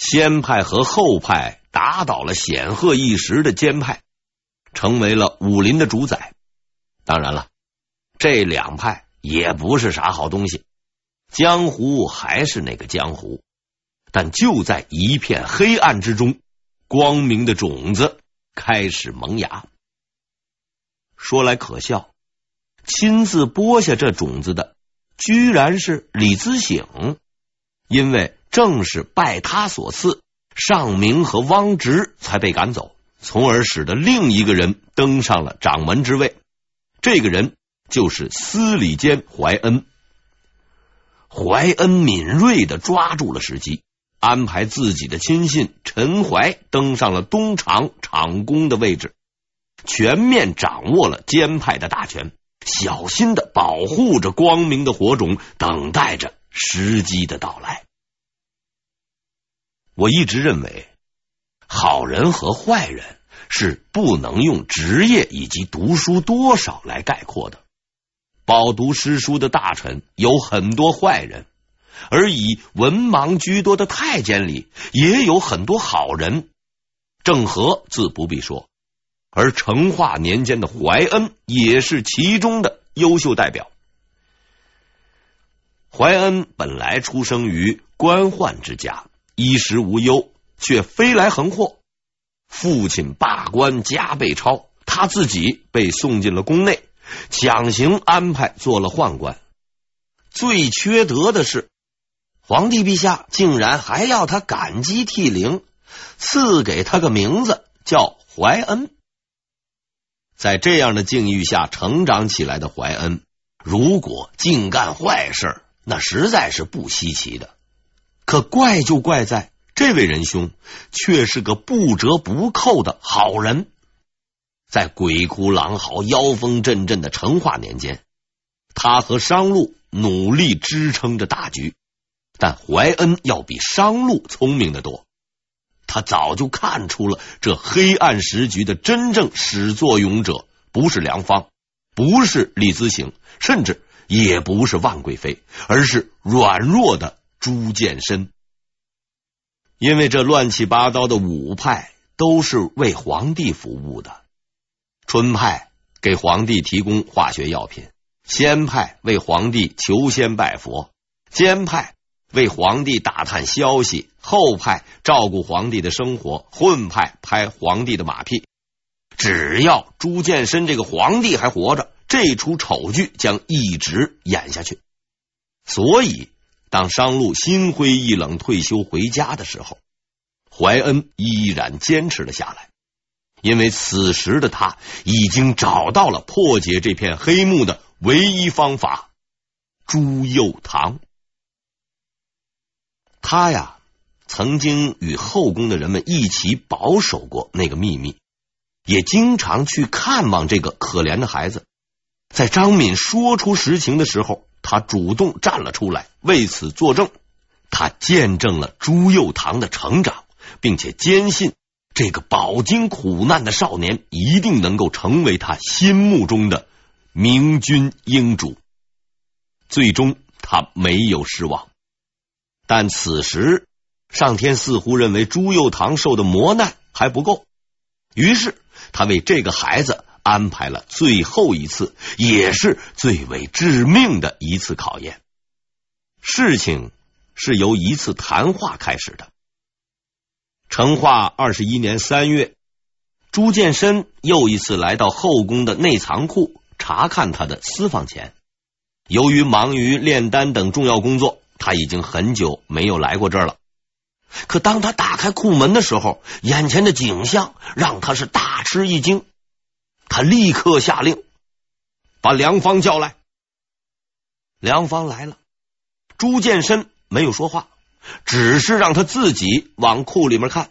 先派和后派打倒了显赫一时的监派，成为了武林的主宰。当然了，这两派也不是啥好东西，江湖还是那个江湖。但就在一片黑暗之中，光明的种子开始萌芽。说来可笑，亲自播下这种子的，居然是李自省，因为正是拜他所赐，尚明和汪直才被赶走，从而使得另一个人登上了掌门之位。这个人就是司礼监怀恩。怀恩敏锐的抓住了时机，安排自己的亲信陈怀登上了东厂厂公的位置，全面掌握了监派的大权，小心的保护着光明的火种，等待着时机的到来。我一直认为，好人和坏人是不能用职业以及读书多少来概括的。饱读诗书的大臣有很多坏人。而以文盲居多的太监里也有很多好人，郑和自不必说，而成化年间的怀恩也是其中的优秀代表。怀恩本来出生于官宦之家，衣食无忧，却飞来横祸，父亲罢官，加倍抄，他自己被送进了宫内，强行安排做了宦官。最缺德的是。皇帝陛下竟然还要他感激涕零，赐给他个名字叫怀恩。在这样的境遇下成长起来的怀恩，如果净干坏事，那实在是不稀奇的。可怪就怪在这位仁兄却是个不折不扣的好人。在鬼哭狼嚎、妖风阵阵的成化年间，他和商路努力支撑着大局。但怀恩要比商路聪明得多，他早就看出了这黑暗时局的真正始作俑者不是梁方，不是李自行，甚至也不是万贵妃，而是软弱的朱见深。因为这乱七八糟的五派都是为皇帝服务的，春派给皇帝提供化学药品，先派为皇帝求仙拜佛，监派。为皇帝打探消息，后派照顾皇帝的生活，混派拍皇帝的马屁。只要朱见深这个皇帝还活着，这出丑剧将一直演下去。所以，当商路心灰意冷退休回家的时候，怀恩依然坚持了下来，因为此时的他已经找到了破解这片黑幕的唯一方法——朱佑樘。他呀，曾经与后宫的人们一起保守过那个秘密，也经常去看望这个可怜的孩子。在张敏说出实情的时候，他主动站了出来，为此作证。他见证了朱佑樘的成长，并且坚信这个饱经苦难的少年一定能够成为他心目中的明君英主。最终，他没有失望。但此时，上天似乎认为朱佑樘受的磨难还不够，于是他为这个孩子安排了最后一次，也是最为致命的一次考验。事情是由一次谈话开始的。成化二十一年三月，朱见深又一次来到后宫的内藏库查看他的私房钱，由于忙于炼丹等重要工作。他已经很久没有来过这儿了，可当他打开库门的时候，眼前的景象让他是大吃一惊。他立刻下令把梁方叫来。梁方来了，朱建深没有说话，只是让他自己往库里面看，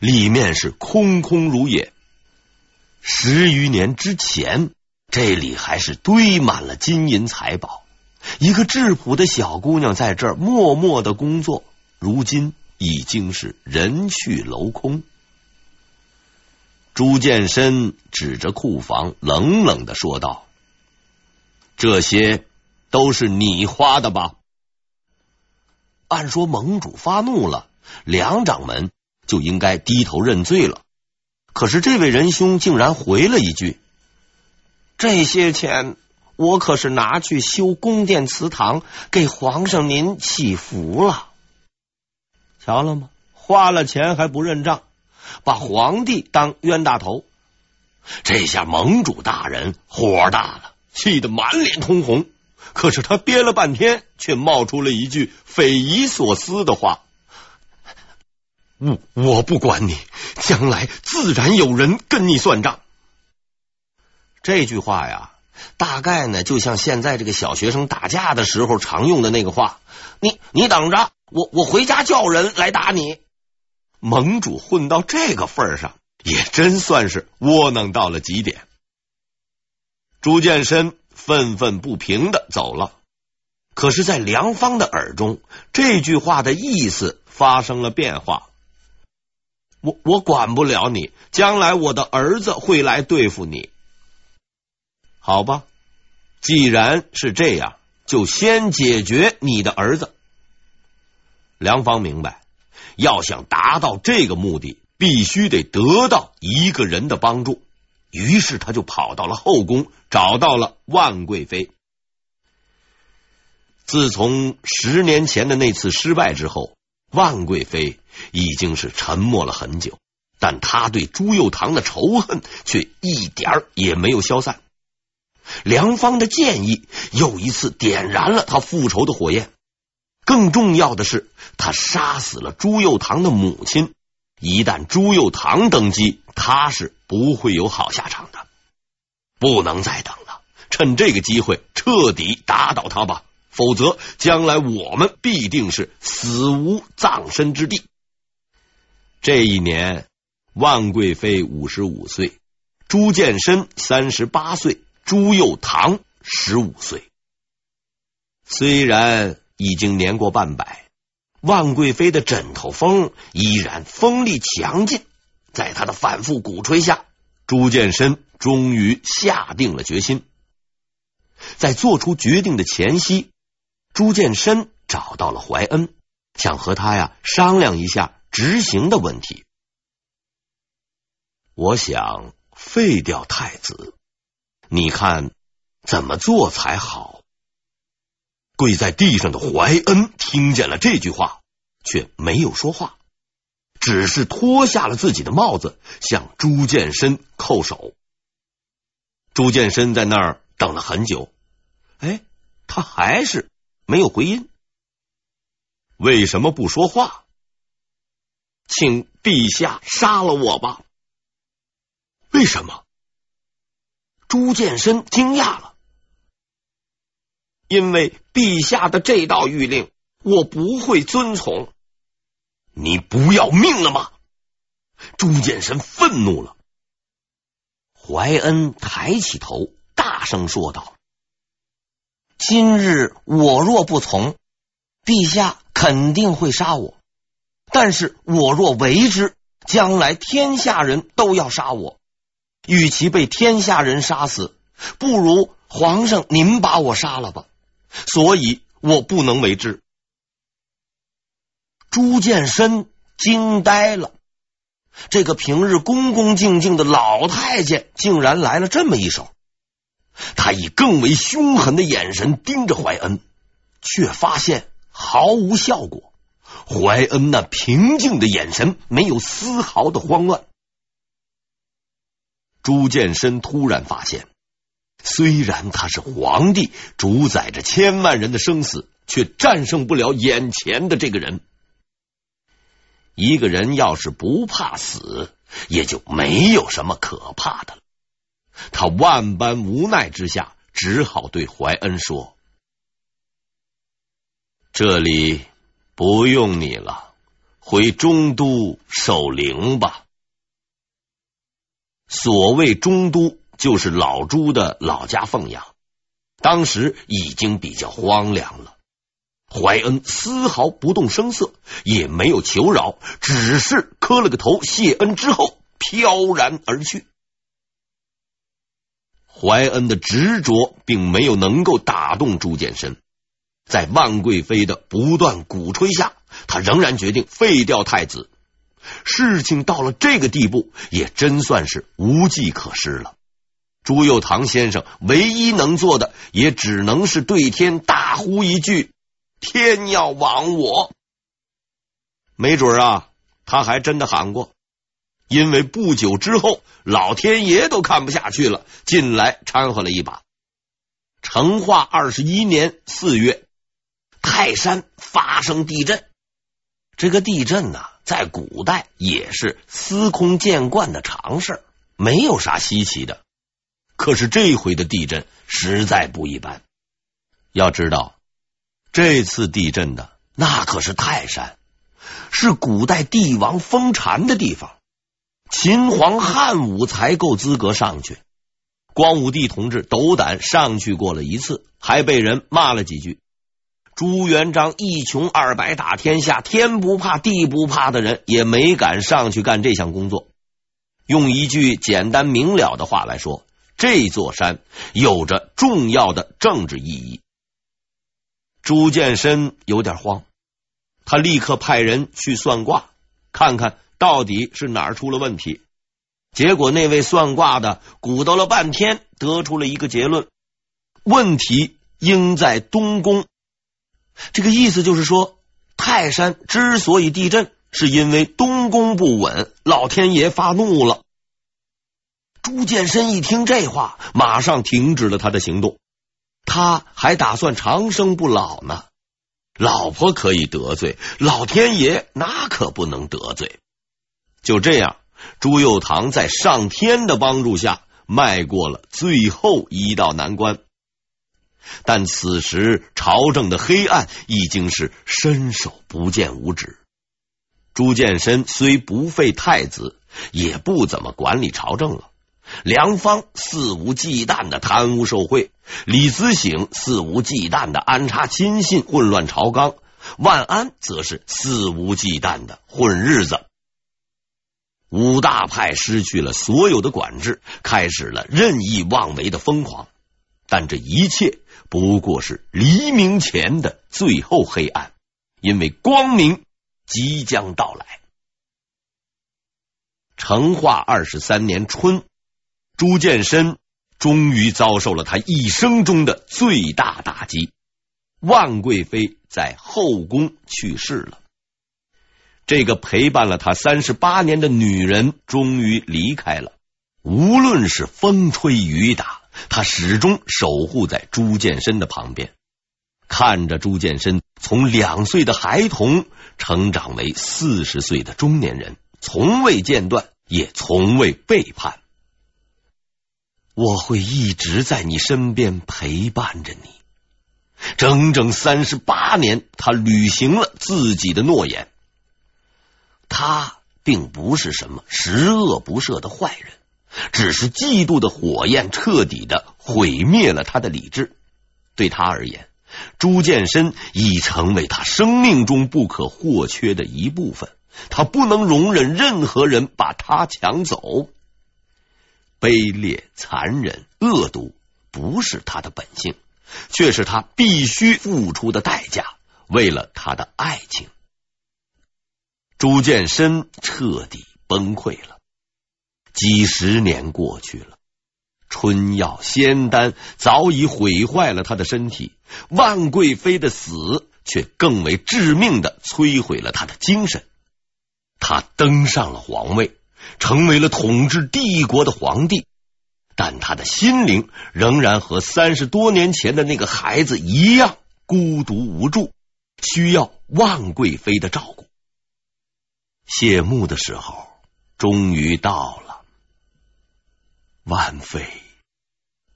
里面是空空如也。十余年之前，这里还是堆满了金银财宝。一个质朴的小姑娘在这儿默默的工作，如今已经是人去楼空。朱见深指着库房，冷冷的说道：“这些都是你花的吧？”按说盟主发怒了，梁掌门就应该低头认罪了。可是这位仁兄竟然回了一句：“这些钱我可是拿去修宫殿祠堂，给皇上您祈福了。瞧了吗？花了钱还不认账，把皇帝当冤大头。这下盟主大人火大了，气得满脸通红。可是他憋了半天，却冒出了一句匪夷所思的话。”我我不管你，将来自然有人跟你算账。这句话呀，大概呢，就像现在这个小学生打架的时候常用的那个话：“你你等着，我我回家叫人来打你。”盟主混到这个份儿上，也真算是窝囊到了极点。朱见深愤愤不平的走了，可是，在梁芳的耳中，这句话的意思发生了变化。我我管不了你，将来我的儿子会来对付你。好吧，既然是这样，就先解决你的儿子。梁芳明白，要想达到这个目的，必须得得到一个人的帮助。于是他就跑到了后宫，找到了万贵妃。自从十年前的那次失败之后。万贵妃已经是沉默了很久，但她对朱佑堂的仇恨却一点也没有消散。梁芳的建议又一次点燃了他复仇的火焰。更重要的是，他杀死了朱佑堂的母亲。一旦朱佑堂登基，他是不会有好下场的。不能再等了，趁这个机会彻底打倒他吧。否则，将来我们必定是死无葬身之地。这一年，万贵妃五十五岁，朱见深三十八岁，朱佑堂十五岁。虽然已经年过半百，万贵妃的枕头风依然锋利强劲。在他的反复鼓吹下，朱见深终于下定了决心。在做出决定的前夕。朱见深找到了怀恩，想和他呀商量一下执行的问题。我想废掉太子，你看怎么做才好？跪在地上的怀恩听见了这句话，却没有说话，只是脱下了自己的帽子，向朱见深叩首。朱见深在那儿等了很久，哎，他还是。没有回音，为什么不说话？请陛下杀了我吧！为什么？朱见深惊讶了，因为陛下的这道谕令，我不会遵从。你不要命了吗？朱见深愤怒了。怀恩抬起头，大声说道。今日我若不从，陛下肯定会杀我；但是我若为之，将来天下人都要杀我。与其被天下人杀死，不如皇上您把我杀了吧。所以我不能为之。朱见深惊呆了，这个平日恭恭敬敬的老太监，竟然来了这么一手。他以更为凶狠的眼神盯着怀恩，却发现毫无效果。怀恩那平静的眼神没有丝毫的慌乱。朱见深突然发现，虽然他是皇帝，主宰着千万人的生死，却战胜不了眼前的这个人。一个人要是不怕死，也就没有什么可怕的了。他万般无奈之下，只好对怀恩说：“这里不用你了，回中都守灵吧。”所谓中都，就是老朱的老家凤阳，当时已经比较荒凉了。怀恩丝毫不动声色，也没有求饶，只是磕了个头谢恩之后，飘然而去。怀恩的执着并没有能够打动朱见深，在万贵妃的不断鼓吹下，他仍然决定废掉太子。事情到了这个地步，也真算是无计可施了。朱佑樘先生唯一能做的，也只能是对天大呼一句：“天要亡我！”没准啊，他还真的喊过。因为不久之后，老天爷都看不下去了，进来掺和了一把。成化二十一年四月，泰山发生地震。这个地震呢，在古代也是司空见惯的常事，没有啥稀奇的。可是这回的地震实在不一般。要知道，这次地震的那可是泰山，是古代帝王封禅的地方。秦皇汉武才够资格上去，光武帝同志斗胆上去过了一次，还被人骂了几句。朱元璋一穷二白打天下，天不怕地不怕的人也没敢上去干这项工作。用一句简单明了的话来说，这座山有着重要的政治意义。朱见深有点慌，他立刻派人去算卦，看看。到底是哪儿出了问题？结果那位算卦的鼓捣了半天，得出了一个结论：问题应在东宫。这个意思就是说，泰山之所以地震，是因为东宫不稳，老天爷发怒了。朱见深一听这话，马上停止了他的行动。他还打算长生不老呢。老婆可以得罪，老天爷那可不能得罪。就这样，朱佑樘在上天的帮助下迈过了最后一道难关。但此时朝政的黑暗已经是伸手不见五指。朱见深虽不废太子，也不怎么管理朝政了。梁方肆无忌惮的贪污受贿，李子省肆无忌惮的安插亲信，混乱朝纲，万安则是肆无忌惮的混日子。五大派失去了所有的管制，开始了任意妄为的疯狂。但这一切不过是黎明前的最后黑暗，因为光明即将到来。成化二十三年春，朱见深终于遭受了他一生中的最大打击，万贵妃在后宫去世了。这个陪伴了他三十八年的女人终于离开了。无论是风吹雨打，他始终守护在朱见深的旁边，看着朱见深从两岁的孩童成长为四十岁的中年人，从未间断，也从未背叛。我会一直在你身边陪伴着你。整整三十八年，他履行了自己的诺言。他并不是什么十恶不赦的坏人，只是嫉妒的火焰彻底的毁灭了他的理智。对他而言，朱见深已成为他生命中不可或缺的一部分，他不能容忍任何人把他抢走。卑劣、残忍、恶毒不是他的本性，却是他必须付出的代价。为了他的爱情。朱见深彻底崩溃了。几十年过去了，春药仙丹早已毁坏了他的身体，万贵妃的死却更为致命的摧毁了他的精神。他登上了皇位，成为了统治帝国的皇帝，但他的心灵仍然和三十多年前的那个孩子一样孤独无助，需要万贵妃的照顾。谢幕的时候终于到了，万妃，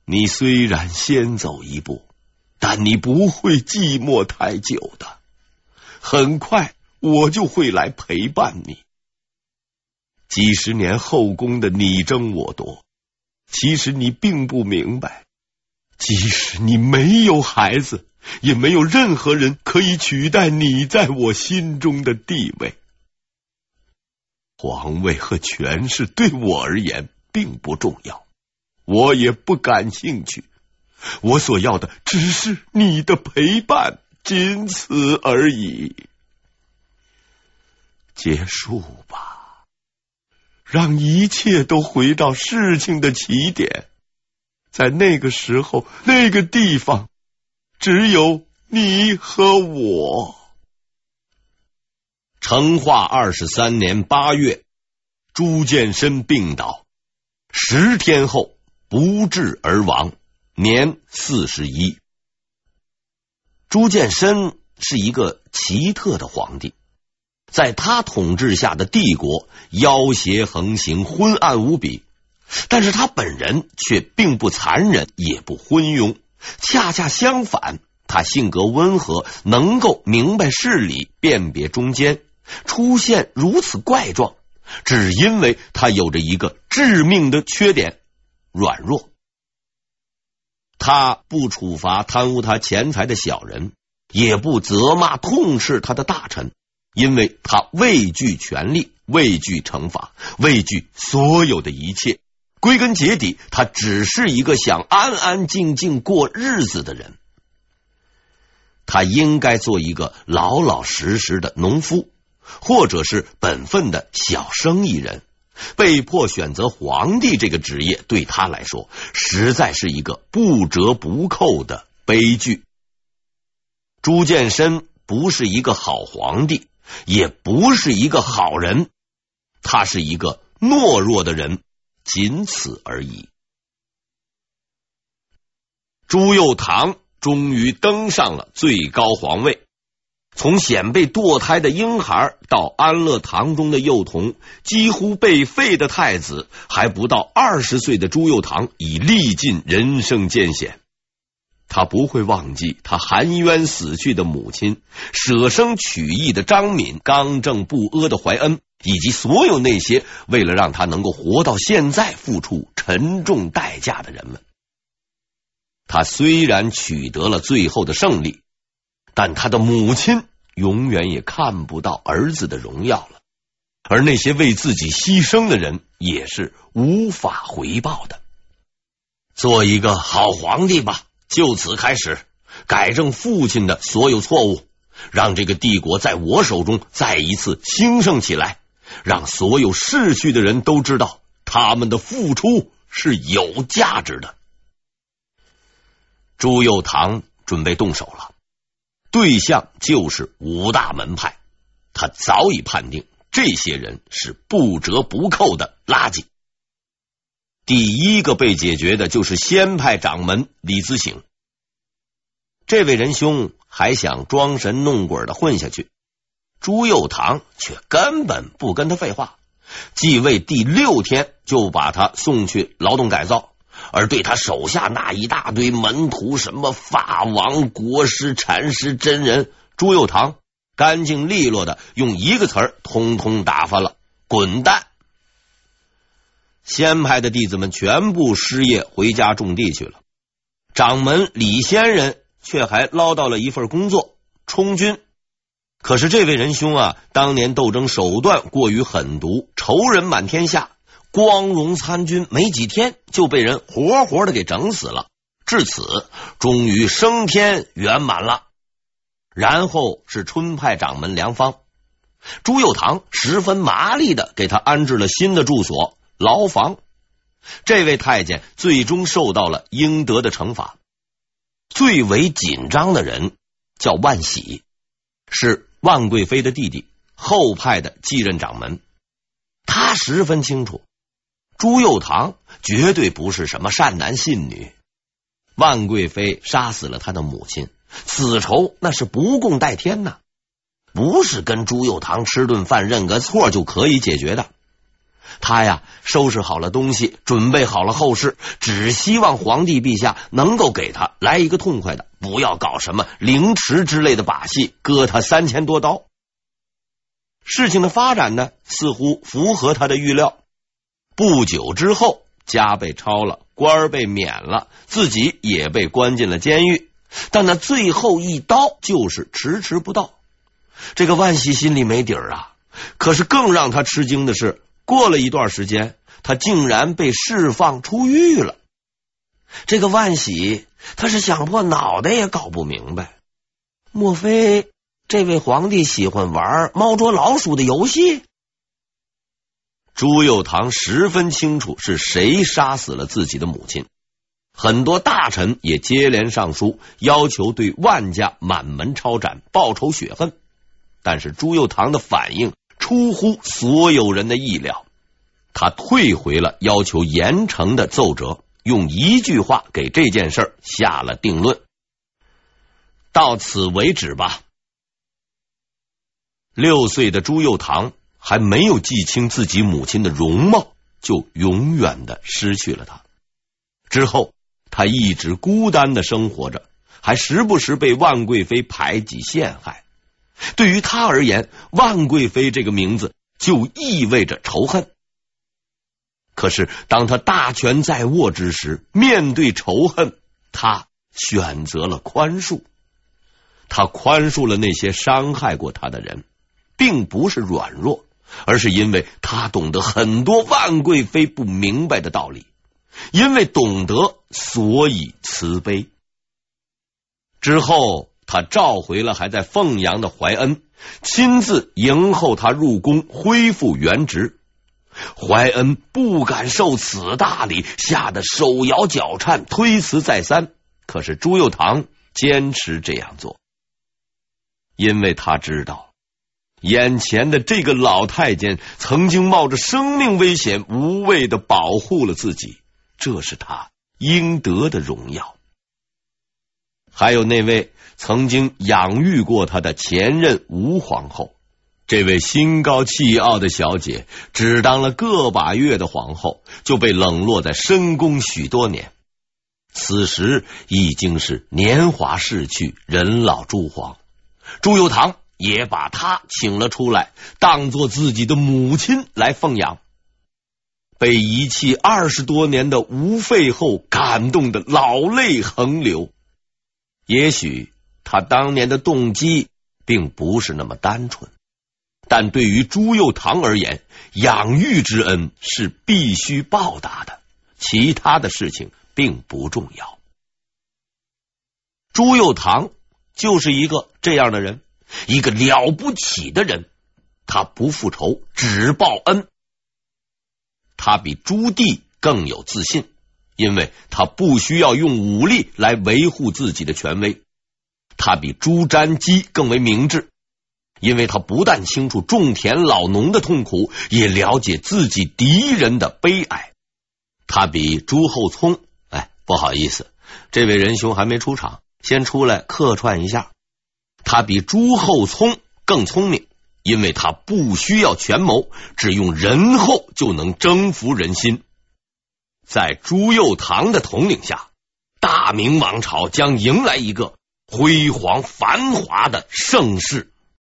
你虽然先走一步，但你不会寂寞太久的。很快我就会来陪伴你。几十年后宫的你争我夺，其实你并不明白，即使你没有孩子，也没有任何人可以取代你在我心中的地位。皇位和权势对我而言并不重要，我也不感兴趣。我所要的只是你的陪伴，仅此而已。结束吧，让一切都回到事情的起点。在那个时候，那个地方，只有你和我。成化二十三年八月，朱见深病倒，十天后不治而亡，年四十一。朱见深是一个奇特的皇帝，在他统治下的帝国妖邪横行，昏暗无比。但是他本人却并不残忍，也不昏庸，恰恰相反，他性格温和，能够明白事理，辨别忠奸。出现如此怪状，只因为他有着一个致命的缺点——软弱。他不处罚贪污他钱财的小人，也不责骂痛斥他的大臣，因为他畏惧权力，畏惧惩罚，畏惧所有的一切。归根结底，他只是一个想安安静静过日子的人。他应该做一个老老实实的农夫，或者是本分的小生意人。被迫选择皇帝这个职业，对他来说实在是一个不折不扣的悲剧。朱见深不是一个好皇帝，也不是一个好人，他是一个懦弱的人。仅此而已。朱佑樘终于登上了最高皇位。从显被堕胎的婴孩到安乐堂中的幼童，几乎被废的太子，还不到二十岁的朱佑樘已历尽人生艰险。他不会忘记他含冤死去的母亲，舍生取义的张敏，刚正不阿的怀恩。以及所有那些为了让他能够活到现在付出沉重代价的人们，他虽然取得了最后的胜利，但他的母亲永远也看不到儿子的荣耀了，而那些为自己牺牲的人也是无法回报的。做一个好皇帝吧，就此开始改正父亲的所有错误，让这个帝国在我手中再一次兴盛起来。让所有逝去的人都知道，他们的付出是有价值的。朱佑樘准备动手了，对象就是五大门派。他早已判定这些人是不折不扣的垃圾。第一个被解决的就是仙派掌门李自省。这位仁兄还想装神弄鬼的混下去。朱佑樘却根本不跟他废话，继位第六天就把他送去劳动改造，而对他手下那一大堆门徒，什么法王、国师、禅师、真人，朱佑樘干净利落的用一个词儿通通打发了，滚蛋！仙派的弟子们全部失业，回家种地去了，掌门李仙人却还捞到了一份工作，充军。可是这位仁兄啊，当年斗争手段过于狠毒，仇人满天下，光荣参军没几天就被人活活的给整死了。至此，终于升天圆满了。然后是春派掌门梁方，朱佑樘十分麻利的给他安置了新的住所牢房。这位太监最终受到了应得的惩罚。最为紧张的人叫万喜，是。万贵妃的弟弟，后派的继任掌门，他十分清楚，朱佑樘绝对不是什么善男信女。万贵妃杀死了他的母亲，此仇那是不共戴天呐，不是跟朱佑樘吃顿饭认个错就可以解决的。他呀，收拾好了东西，准备好了后事，只希望皇帝陛下能够给他来一个痛快的，不要搞什么凌迟之类的把戏，割他三千多刀。事情的发展呢，似乎符合他的预料。不久之后，家被抄了，官儿被免了，自己也被关进了监狱。但那最后一刀就是迟迟不到。这个万喜心里没底儿啊！可是更让他吃惊的是。过了一段时间，他竟然被释放出狱了。这个万喜，他是想破脑袋也搞不明白，莫非这位皇帝喜欢玩猫捉老鼠的游戏？朱佑樘十分清楚是谁杀死了自己的母亲，很多大臣也接连上书，要求对万家满门抄斩，报仇雪恨。但是朱佑樘的反应出乎所有人的意料，他退回了要求严惩的奏折，用一句话给这件事下了定论：到此为止吧。六岁的朱佑樘还没有记清自己母亲的容貌，就永远的失去了她。之后，他一直孤单的生活着，还时不时被万贵妃排挤陷害。对于他而言，万贵妃这个名字就意味着仇恨。可是，当他大权在握之时，面对仇恨，他选择了宽恕。他宽恕了那些伤害过他的人，并不是软弱，而是因为他懂得很多万贵妃不明白的道理。因为懂得，所以慈悲。之后。他召回了还在凤阳的怀恩，亲自迎候他入宫，恢复原职。怀恩不敢受此大礼，吓得手摇脚颤，推辞再三。可是朱佑樘坚持这样做，因为他知道眼前的这个老太监曾经冒着生命危险，无畏的保护了自己，这是他应得的荣耀。还有那位。曾经养育过他的前任吴皇后，这位心高气傲的小姐，只当了个把月的皇后，就被冷落在深宫许多年。此时已经是年华逝去，人老珠黄。朱由堂也把她请了出来，当做自己的母亲来奉养。被遗弃二十多年的吴废后感动得老泪横流。也许。他当年的动机并不是那么单纯，但对于朱佑樘而言，养育之恩是必须报答的，其他的事情并不重要。朱佑樘就是一个这样的人，一个了不起的人。他不复仇，只报恩。他比朱棣更有自信，因为他不需要用武力来维护自己的权威。他比朱瞻基更为明智，因为他不但清楚种田老农的痛苦，也了解自己敌人的悲哀。他比朱厚熜，哎，不好意思，这位仁兄还没出场，先出来客串一下。他比朱厚熜更聪明，因为他不需要权谋，只用仁厚就能征服人心。在朱佑樘的统领下，大明王朝将迎来一个辉煌繁华的盛世。